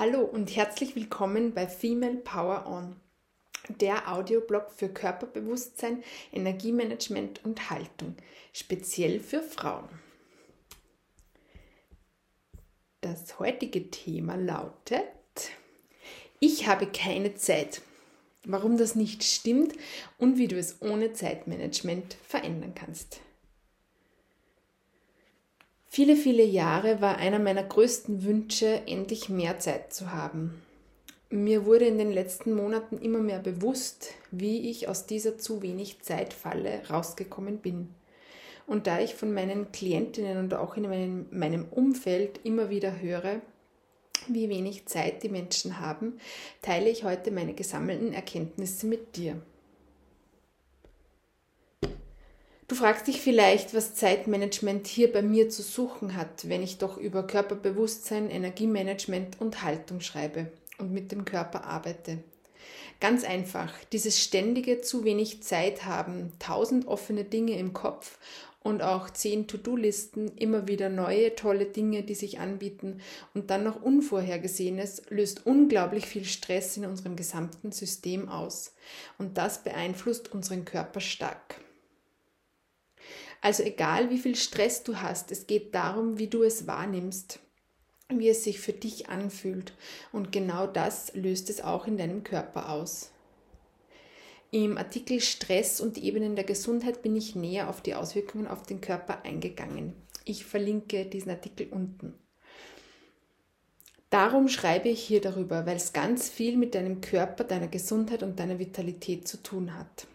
Hallo und herzlich willkommen bei Female Power On, der Audioblog für Körperbewusstsein, Energiemanagement und Haltung, speziell für Frauen. Das heutige Thema lautet, ich habe keine Zeit. Warum das nicht stimmt und wie du es ohne Zeitmanagement verändern kannst. Viele, viele Jahre war einer meiner größten Wünsche, endlich mehr Zeit zu haben. Mir wurde in den letzten Monaten immer mehr bewusst, wie ich aus dieser zu wenig Zeitfalle rausgekommen bin. Und da ich von meinen Klientinnen und auch in meinem, meinem Umfeld immer wieder höre, wie wenig Zeit die Menschen haben, teile ich heute meine gesammelten Erkenntnisse mit dir. Du fragst dich vielleicht, was Zeitmanagement hier bei mir zu suchen hat, wenn ich doch über Körperbewusstsein, Energiemanagement und Haltung schreibe und mit dem Körper arbeite. Ganz einfach, dieses ständige zu wenig Zeit haben, tausend offene Dinge im Kopf und auch zehn To-Do-Listen, immer wieder neue tolle Dinge, die sich anbieten und dann noch Unvorhergesehenes, löst unglaublich viel Stress in unserem gesamten System aus. Und das beeinflusst unseren Körper stark. Also egal, wie viel Stress du hast, es geht darum, wie du es wahrnimmst, wie es sich für dich anfühlt. Und genau das löst es auch in deinem Körper aus. Im Artikel Stress und Ebenen der Gesundheit bin ich näher auf die Auswirkungen auf den Körper eingegangen. Ich verlinke diesen Artikel unten. Darum schreibe ich hier darüber, weil es ganz viel mit deinem Körper, deiner Gesundheit und deiner Vitalität zu tun hat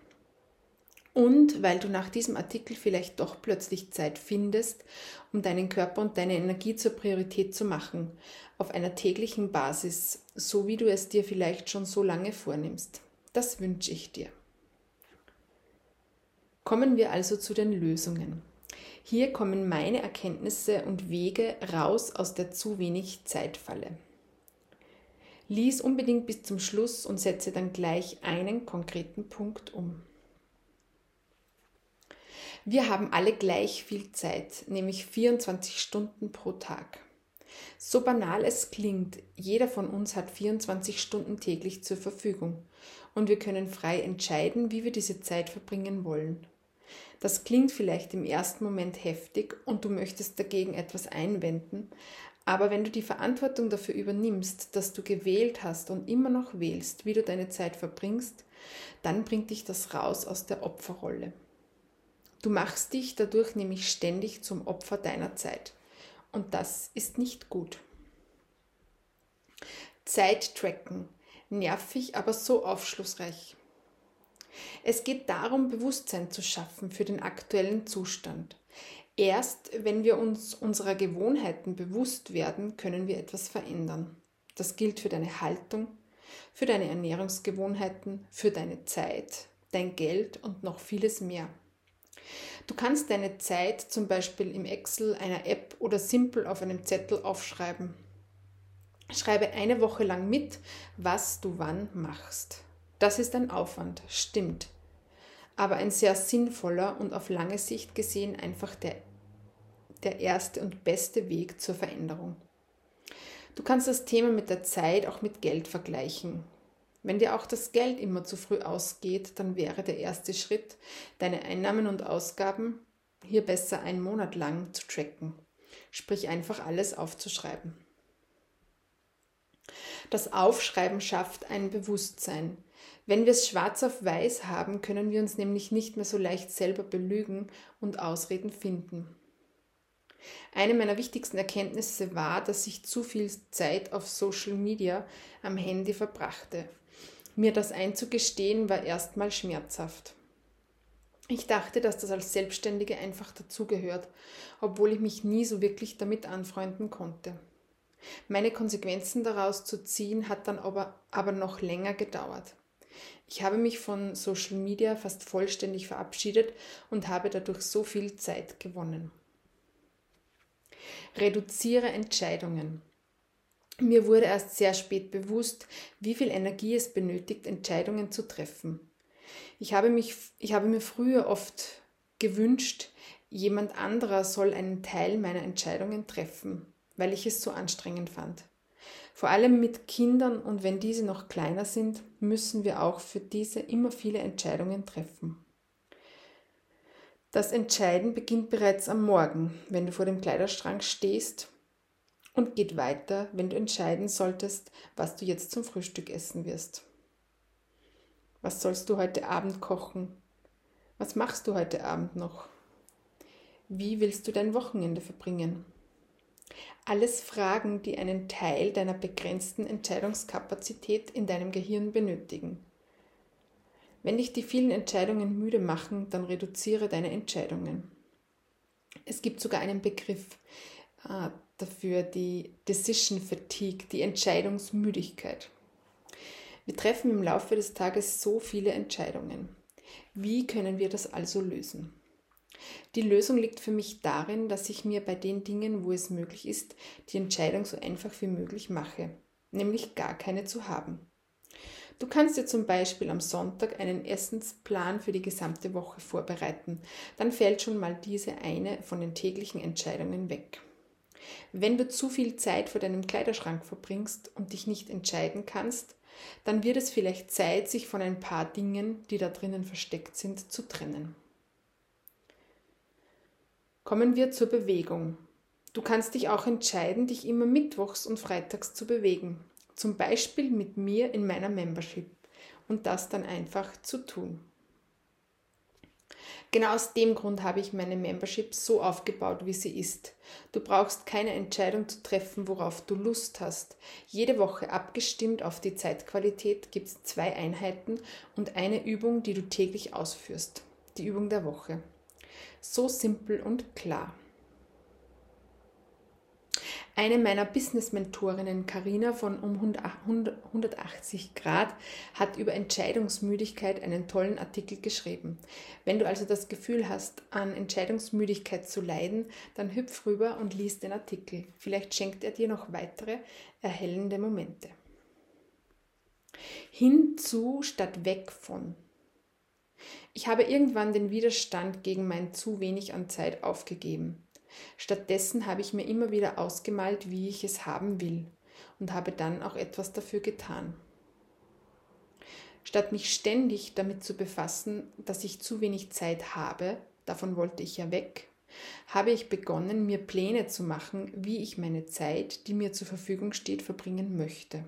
und weil du nach diesem Artikel vielleicht doch plötzlich Zeit findest, um deinen Körper und deine Energie zur Priorität zu machen, auf einer täglichen Basis, so wie du es dir vielleicht schon so lange vornimmst. Das wünsche ich dir. Kommen wir also zu den Lösungen. Hier kommen meine Erkenntnisse und Wege raus aus der zu wenig Zeitfalle. Lies unbedingt bis zum Schluss und setze dann gleich einen konkreten Punkt um. Wir haben alle gleich viel Zeit, nämlich 24 Stunden pro Tag. So banal es klingt, jeder von uns hat 24 Stunden täglich zur Verfügung und wir können frei entscheiden, wie wir diese Zeit verbringen wollen. Das klingt vielleicht im ersten Moment heftig und du möchtest dagegen etwas einwenden, aber wenn du die Verantwortung dafür übernimmst, dass du gewählt hast und immer noch wählst, wie du deine Zeit verbringst, dann bringt dich das raus aus der Opferrolle. Du machst dich dadurch nämlich ständig zum Opfer deiner Zeit. Und das ist nicht gut. Zeit tracken. Nervig, aber so aufschlussreich. Es geht darum, Bewusstsein zu schaffen für den aktuellen Zustand. Erst wenn wir uns unserer Gewohnheiten bewusst werden, können wir etwas verändern. Das gilt für deine Haltung, für deine Ernährungsgewohnheiten, für deine Zeit, dein Geld und noch vieles mehr. Du kannst deine Zeit zum Beispiel im Excel, einer App oder simpel auf einem Zettel aufschreiben. Schreibe eine Woche lang mit, was du wann machst. Das ist ein Aufwand, stimmt. Aber ein sehr sinnvoller und auf lange Sicht gesehen einfach der, der erste und beste Weg zur Veränderung. Du kannst das Thema mit der Zeit auch mit Geld vergleichen. Wenn dir auch das Geld immer zu früh ausgeht, dann wäre der erste Schritt, deine Einnahmen und Ausgaben hier besser einen Monat lang zu tracken. Sprich einfach alles aufzuschreiben. Das Aufschreiben schafft ein Bewusstsein. Wenn wir es schwarz auf weiß haben, können wir uns nämlich nicht mehr so leicht selber belügen und Ausreden finden. Eine meiner wichtigsten Erkenntnisse war, dass ich zu viel Zeit auf Social Media am Handy verbrachte. Mir das einzugestehen war erstmal schmerzhaft. Ich dachte, dass das als Selbstständige einfach dazugehört, obwohl ich mich nie so wirklich damit anfreunden konnte. Meine Konsequenzen daraus zu ziehen hat dann aber, aber noch länger gedauert. Ich habe mich von Social Media fast vollständig verabschiedet und habe dadurch so viel Zeit gewonnen. Reduziere Entscheidungen. Mir wurde erst sehr spät bewusst, wie viel Energie es benötigt, Entscheidungen zu treffen. Ich habe, mich, ich habe mir früher oft gewünscht, jemand anderer soll einen Teil meiner Entscheidungen treffen, weil ich es so anstrengend fand. Vor allem mit Kindern und wenn diese noch kleiner sind, müssen wir auch für diese immer viele Entscheidungen treffen. Das Entscheiden beginnt bereits am Morgen, wenn du vor dem Kleiderschrank stehst und geht weiter, wenn du entscheiden solltest, was du jetzt zum Frühstück essen wirst. Was sollst du heute Abend kochen? Was machst du heute Abend noch? Wie willst du dein Wochenende verbringen? Alles Fragen, die einen Teil deiner begrenzten Entscheidungskapazität in deinem Gehirn benötigen. Wenn dich die vielen Entscheidungen müde machen, dann reduziere deine Entscheidungen. Es gibt sogar einen Begriff äh, dafür, die Decision Fatigue, die Entscheidungsmüdigkeit. Wir treffen im Laufe des Tages so viele Entscheidungen. Wie können wir das also lösen? Die Lösung liegt für mich darin, dass ich mir bei den Dingen, wo es möglich ist, die Entscheidung so einfach wie möglich mache, nämlich gar keine zu haben. Du kannst dir zum Beispiel am Sonntag einen Essensplan für die gesamte Woche vorbereiten. Dann fällt schon mal diese eine von den täglichen Entscheidungen weg. Wenn du zu viel Zeit vor deinem Kleiderschrank verbringst und dich nicht entscheiden kannst, dann wird es vielleicht Zeit, sich von ein paar Dingen, die da drinnen versteckt sind, zu trennen. Kommen wir zur Bewegung. Du kannst dich auch entscheiden, dich immer mittwochs und freitags zu bewegen. Zum Beispiel mit mir in meiner Membership und das dann einfach zu tun. Genau aus dem Grund habe ich meine Membership so aufgebaut, wie sie ist. Du brauchst keine Entscheidung zu treffen, worauf du Lust hast. Jede Woche abgestimmt auf die Zeitqualität gibt es zwei Einheiten und eine Übung, die du täglich ausführst. Die Übung der Woche. So simpel und klar. Eine meiner Business-Mentorinnen, Karina von um 180 Grad, hat über Entscheidungsmüdigkeit einen tollen Artikel geschrieben. Wenn du also das Gefühl hast, an Entscheidungsmüdigkeit zu leiden, dann hüpf rüber und lies den Artikel. Vielleicht schenkt er dir noch weitere erhellende Momente. Hinzu statt weg von. Ich habe irgendwann den Widerstand gegen mein zu wenig an Zeit aufgegeben. Stattdessen habe ich mir immer wieder ausgemalt, wie ich es haben will und habe dann auch etwas dafür getan. Statt mich ständig damit zu befassen, dass ich zu wenig Zeit habe, davon wollte ich ja weg, habe ich begonnen, mir Pläne zu machen, wie ich meine Zeit, die mir zur Verfügung steht, verbringen möchte.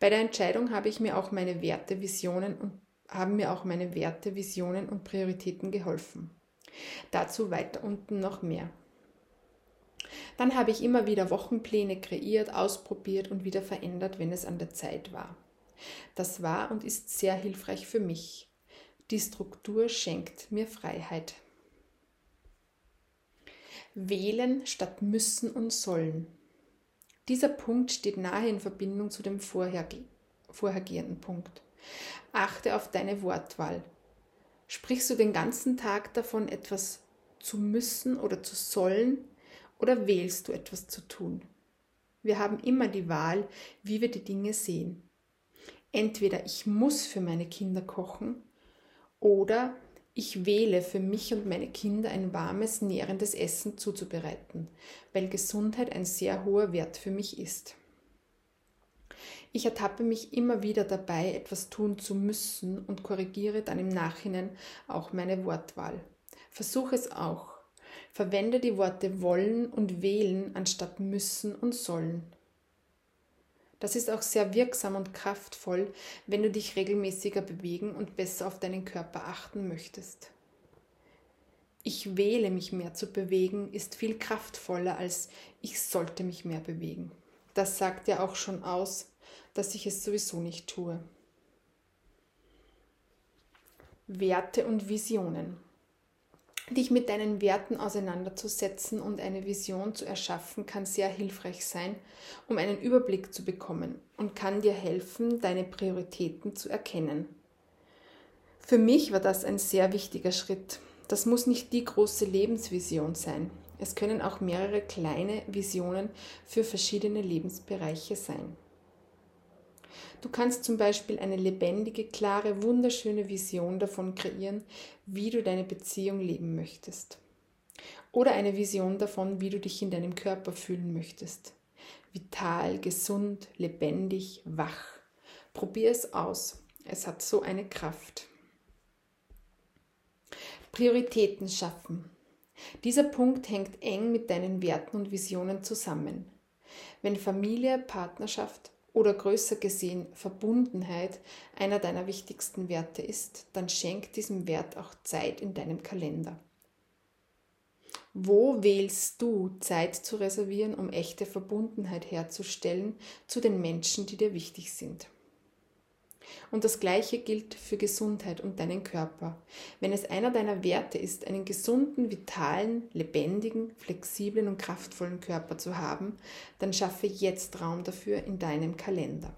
Bei der Entscheidung habe ich mir auch meine Werte, Visionen und haben mir auch meine Werte, Visionen und Prioritäten geholfen. Dazu weiter unten noch mehr. Dann habe ich immer wieder Wochenpläne kreiert, ausprobiert und wieder verändert, wenn es an der Zeit war. Das war und ist sehr hilfreich für mich. Die Struktur schenkt mir Freiheit. Wählen statt müssen und sollen. Dieser Punkt steht nahe in Verbindung zu dem vorherge vorhergehenden Punkt. Achte auf deine Wortwahl. Sprichst du den ganzen Tag davon, etwas zu müssen oder zu sollen, oder wählst du etwas zu tun? Wir haben immer die Wahl, wie wir die Dinge sehen. Entweder ich muss für meine Kinder kochen oder ich wähle für mich und meine Kinder ein warmes, nährendes Essen zuzubereiten, weil Gesundheit ein sehr hoher Wert für mich ist. Ich ertappe mich immer wieder dabei, etwas tun zu müssen und korrigiere dann im Nachhinein auch meine Wortwahl. Versuche es auch. Verwende die Worte wollen und wählen anstatt müssen und sollen. Das ist auch sehr wirksam und kraftvoll, wenn du dich regelmäßiger bewegen und besser auf deinen Körper achten möchtest. Ich wähle mich mehr zu bewegen ist viel kraftvoller als ich sollte mich mehr bewegen. Das sagt ja auch schon aus, dass ich es sowieso nicht tue. Werte und Visionen. Dich mit deinen Werten auseinanderzusetzen und eine Vision zu erschaffen, kann sehr hilfreich sein, um einen Überblick zu bekommen und kann dir helfen, deine Prioritäten zu erkennen. Für mich war das ein sehr wichtiger Schritt. Das muss nicht die große Lebensvision sein. Es können auch mehrere kleine Visionen für verschiedene Lebensbereiche sein. Du kannst zum Beispiel eine lebendige, klare, wunderschöne Vision davon kreieren, wie du deine Beziehung leben möchtest. Oder eine Vision davon, wie du dich in deinem Körper fühlen möchtest. vital, gesund, lebendig, wach. Probier es aus. Es hat so eine Kraft. Prioritäten schaffen. Dieser Punkt hängt eng mit deinen Werten und Visionen zusammen. Wenn Familie, Partnerschaft oder größer gesehen Verbundenheit einer deiner wichtigsten Werte ist, dann schenk diesem Wert auch Zeit in deinem Kalender. Wo wählst du Zeit zu reservieren, um echte Verbundenheit herzustellen zu den Menschen, die dir wichtig sind? Und das Gleiche gilt für Gesundheit und deinen Körper. Wenn es einer deiner Werte ist, einen gesunden, vitalen, lebendigen, flexiblen und kraftvollen Körper zu haben, dann schaffe jetzt Raum dafür in deinem Kalender.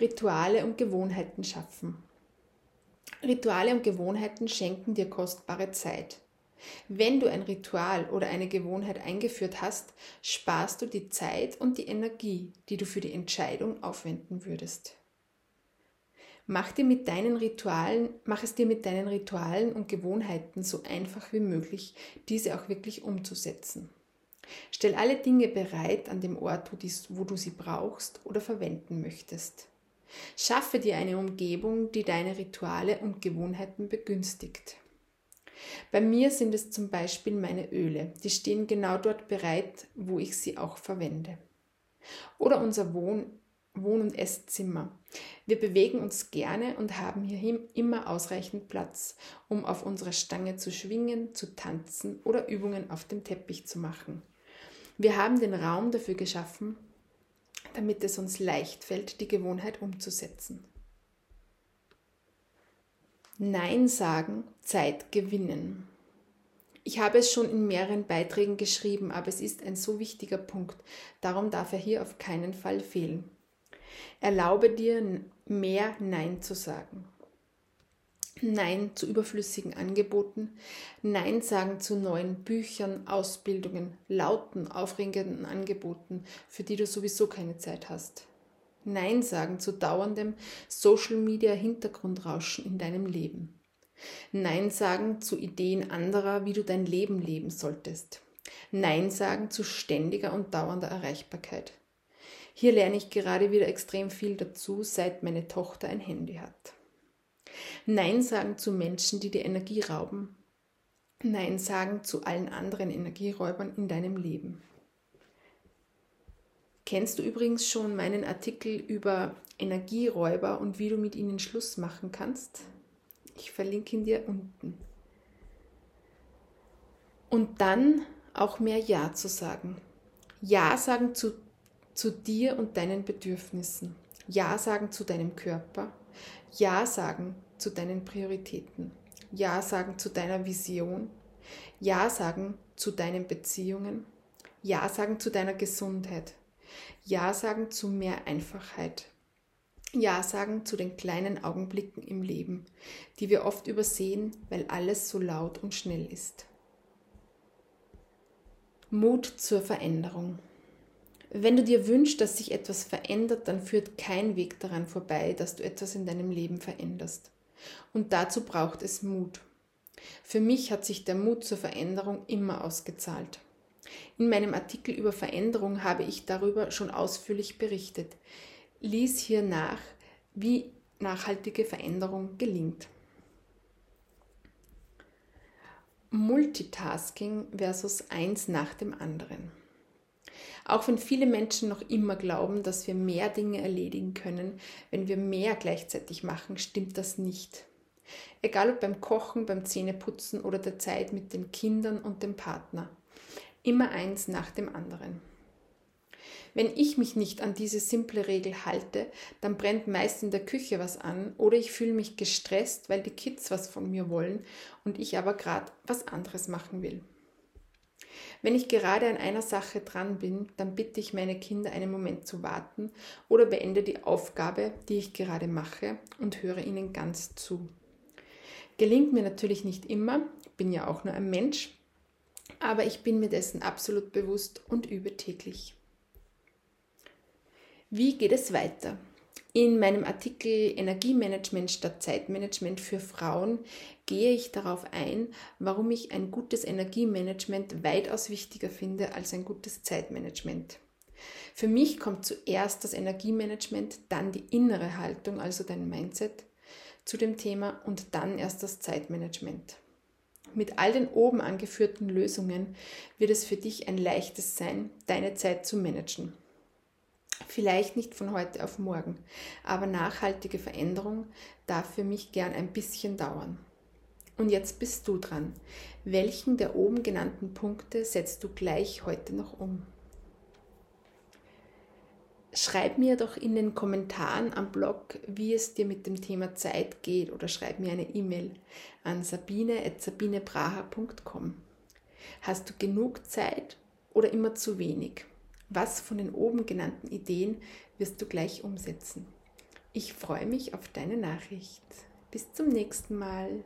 Rituale und Gewohnheiten schaffen. Rituale und Gewohnheiten schenken dir kostbare Zeit. Wenn du ein Ritual oder eine Gewohnheit eingeführt hast, sparst du die Zeit und die Energie, die du für die Entscheidung aufwenden würdest. Mach, dir mit deinen Ritualen, mach es dir mit deinen Ritualen und Gewohnheiten so einfach wie möglich, diese auch wirklich umzusetzen. Stell alle Dinge bereit an dem Ort, wo, dies, wo du sie brauchst oder verwenden möchtest. Schaffe dir eine Umgebung, die deine Rituale und Gewohnheiten begünstigt. Bei mir sind es zum Beispiel meine Öle, die stehen genau dort bereit, wo ich sie auch verwende. Oder unser Wohn-, Wohn und Esszimmer. Wir bewegen uns gerne und haben hier immer ausreichend Platz, um auf unserer Stange zu schwingen, zu tanzen oder Übungen auf dem Teppich zu machen. Wir haben den Raum dafür geschaffen, damit es uns leicht fällt, die Gewohnheit umzusetzen. Nein sagen, Zeit gewinnen. Ich habe es schon in mehreren Beiträgen geschrieben, aber es ist ein so wichtiger Punkt, darum darf er hier auf keinen Fall fehlen. Erlaube dir mehr Nein zu sagen. Nein zu überflüssigen Angeboten, Nein sagen zu neuen Büchern, Ausbildungen, lauten, aufregenden Angeboten, für die du sowieso keine Zeit hast. Nein sagen zu dauerndem Social Media Hintergrundrauschen in deinem Leben. Nein sagen zu Ideen anderer, wie du dein Leben leben solltest. Nein sagen zu ständiger und dauernder Erreichbarkeit. Hier lerne ich gerade wieder extrem viel dazu, seit meine Tochter ein Handy hat. Nein sagen zu Menschen, die dir Energie rauben. Nein sagen zu allen anderen Energieräubern in deinem Leben. Kennst du übrigens schon meinen Artikel über Energieräuber und wie du mit ihnen Schluss machen kannst? Ich verlinke ihn dir unten. Und dann auch mehr Ja zu sagen. Ja sagen zu, zu dir und deinen Bedürfnissen. Ja sagen zu deinem Körper. Ja sagen zu deinen Prioritäten. Ja sagen zu deiner Vision. Ja sagen zu deinen Beziehungen. Ja sagen zu deiner Gesundheit. Ja sagen zu mehr Einfachheit. Ja sagen zu den kleinen Augenblicken im Leben, die wir oft übersehen, weil alles so laut und schnell ist. Mut zur Veränderung. Wenn du dir wünschst, dass sich etwas verändert, dann führt kein Weg daran vorbei, dass du etwas in deinem Leben veränderst. Und dazu braucht es Mut. Für mich hat sich der Mut zur Veränderung immer ausgezahlt. In meinem Artikel über Veränderung habe ich darüber schon ausführlich berichtet. Lies hier nach, wie nachhaltige Veränderung gelingt. Multitasking versus eins nach dem anderen. Auch wenn viele Menschen noch immer glauben, dass wir mehr Dinge erledigen können, wenn wir mehr gleichzeitig machen, stimmt das nicht. Egal ob beim Kochen, beim Zähneputzen oder der Zeit mit den Kindern und dem Partner. Immer eins nach dem anderen. Wenn ich mich nicht an diese simple Regel halte, dann brennt meist in der Küche was an oder ich fühle mich gestresst, weil die Kids was von mir wollen und ich aber gerade was anderes machen will. Wenn ich gerade an einer Sache dran bin, dann bitte ich meine Kinder einen Moment zu warten oder beende die Aufgabe, die ich gerade mache und höre ihnen ganz zu. Gelingt mir natürlich nicht immer, bin ja auch nur ein Mensch, aber ich bin mir dessen absolut bewusst und übe täglich. Wie geht es weiter? In meinem Artikel Energiemanagement statt Zeitmanagement für Frauen gehe ich darauf ein, warum ich ein gutes Energiemanagement weitaus wichtiger finde als ein gutes Zeitmanagement. Für mich kommt zuerst das Energiemanagement, dann die innere Haltung, also dein Mindset zu dem Thema und dann erst das Zeitmanagement. Mit all den oben angeführten Lösungen wird es für dich ein leichtes sein, deine Zeit zu managen. Vielleicht nicht von heute auf morgen, aber nachhaltige Veränderung darf für mich gern ein bisschen dauern. Und jetzt bist du dran. Welchen der oben genannten Punkte setzt du gleich heute noch um? Schreib mir doch in den Kommentaren am Blog, wie es dir mit dem Thema Zeit geht oder schreib mir eine E-Mail an sabine.sabinebraha.com. Hast du genug Zeit oder immer zu wenig? Was von den oben genannten Ideen wirst du gleich umsetzen? Ich freue mich auf deine Nachricht. Bis zum nächsten Mal.